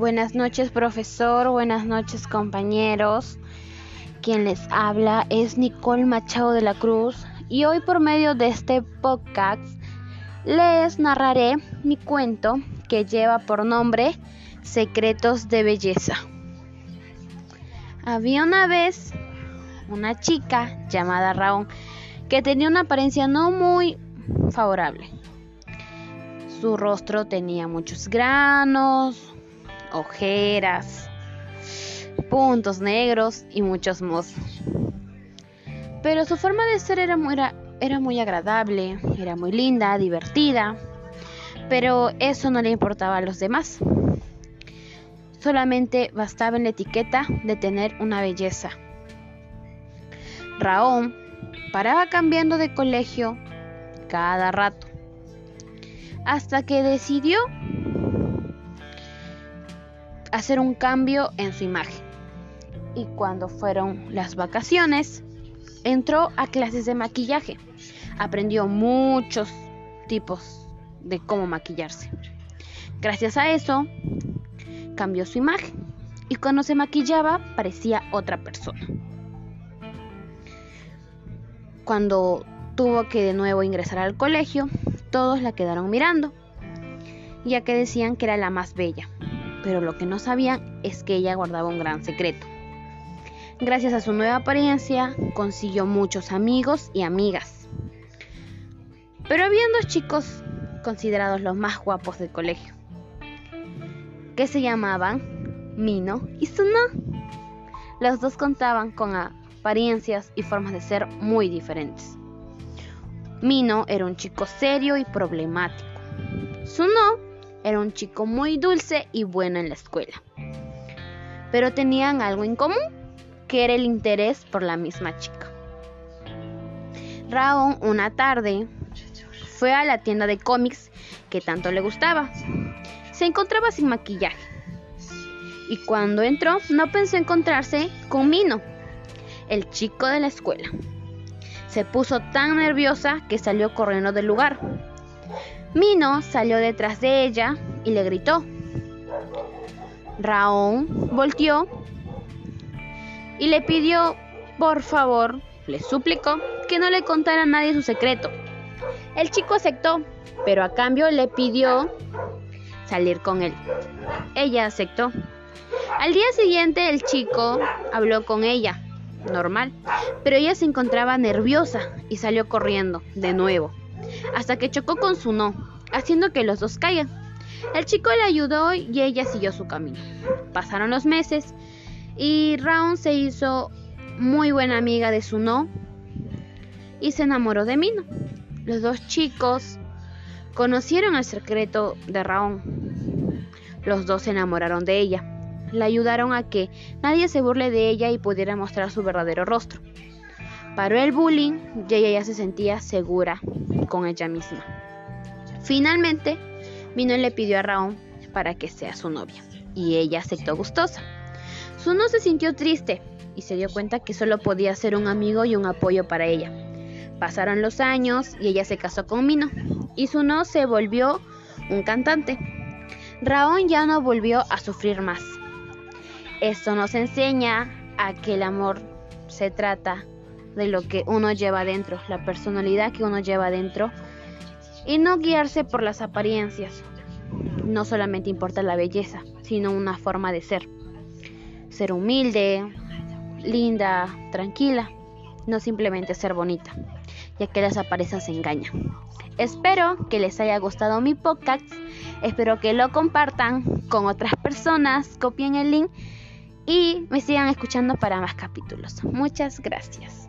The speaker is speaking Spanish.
Buenas noches profesor, buenas noches compañeros. Quien les habla es Nicole Machado de la Cruz y hoy por medio de este podcast les narraré mi cuento que lleva por nombre Secretos de Belleza. Había una vez una chica llamada Raúl que tenía una apariencia no muy favorable. Su rostro tenía muchos granos, ojeras, puntos negros y muchos mozos. Pero su forma de ser era muy, agradable, era muy linda, divertida, pero eso no le importaba a los demás. Solamente bastaba en la etiqueta de tener una belleza. Raúl paraba cambiando de colegio cada rato, hasta que decidió hacer un cambio en su imagen. Y cuando fueron las vacaciones, entró a clases de maquillaje. Aprendió muchos tipos de cómo maquillarse. Gracias a eso, cambió su imagen y cuando se maquillaba parecía otra persona. Cuando tuvo que de nuevo ingresar al colegio, todos la quedaron mirando, ya que decían que era la más bella pero lo que no sabían es que ella guardaba un gran secreto. Gracias a su nueva apariencia, consiguió muchos amigos y amigas. Pero habían dos chicos considerados los más guapos del colegio, que se llamaban Mino y Suno. Los dos contaban con apariencias y formas de ser muy diferentes. Mino era un chico serio y problemático. Suno era un chico muy dulce y bueno en la escuela. Pero tenían algo en común, que era el interés por la misma chica. Raúl una tarde fue a la tienda de cómics que tanto le gustaba. Se encontraba sin maquillaje. Y cuando entró no pensó encontrarse con Mino, el chico de la escuela. Se puso tan nerviosa que salió corriendo del lugar. Mino salió detrás de ella y le gritó. Raúl volteó y le pidió, por favor, le suplicó que no le contara a nadie su secreto. El chico aceptó, pero a cambio le pidió salir con él. Ella aceptó. Al día siguiente el chico habló con ella, normal, pero ella se encontraba nerviosa y salió corriendo de nuevo hasta que chocó con su no, haciendo que los dos caigan. El chico le ayudó y ella siguió su camino. Pasaron los meses y Raúl se hizo muy buena amiga de su no y se enamoró de Mino. Los dos chicos conocieron el secreto de Raúl. Los dos se enamoraron de ella. La ayudaron a que nadie se burle de ella y pudiera mostrar su verdadero rostro. Paró el bullying y ella ya se sentía segura con ella misma. Finalmente, Mino le pidió a Raúl para que sea su novia y ella aceptó gustosa. Suno se sintió triste y se dio cuenta que solo podía ser un amigo y un apoyo para ella. Pasaron los años y ella se casó con Mino y Suno se volvió un cantante. Raúl ya no volvió a sufrir más. Esto nos enseña a que el amor se trata de lo que uno lleva dentro, la personalidad que uno lleva dentro y no guiarse por las apariencias. No solamente importa la belleza, sino una forma de ser. Ser humilde, linda, tranquila, no simplemente ser bonita, ya que las apariencias engañan. Espero que les haya gustado mi podcast, espero que lo compartan con otras personas, copien el link y me sigan escuchando para más capítulos. Muchas gracias.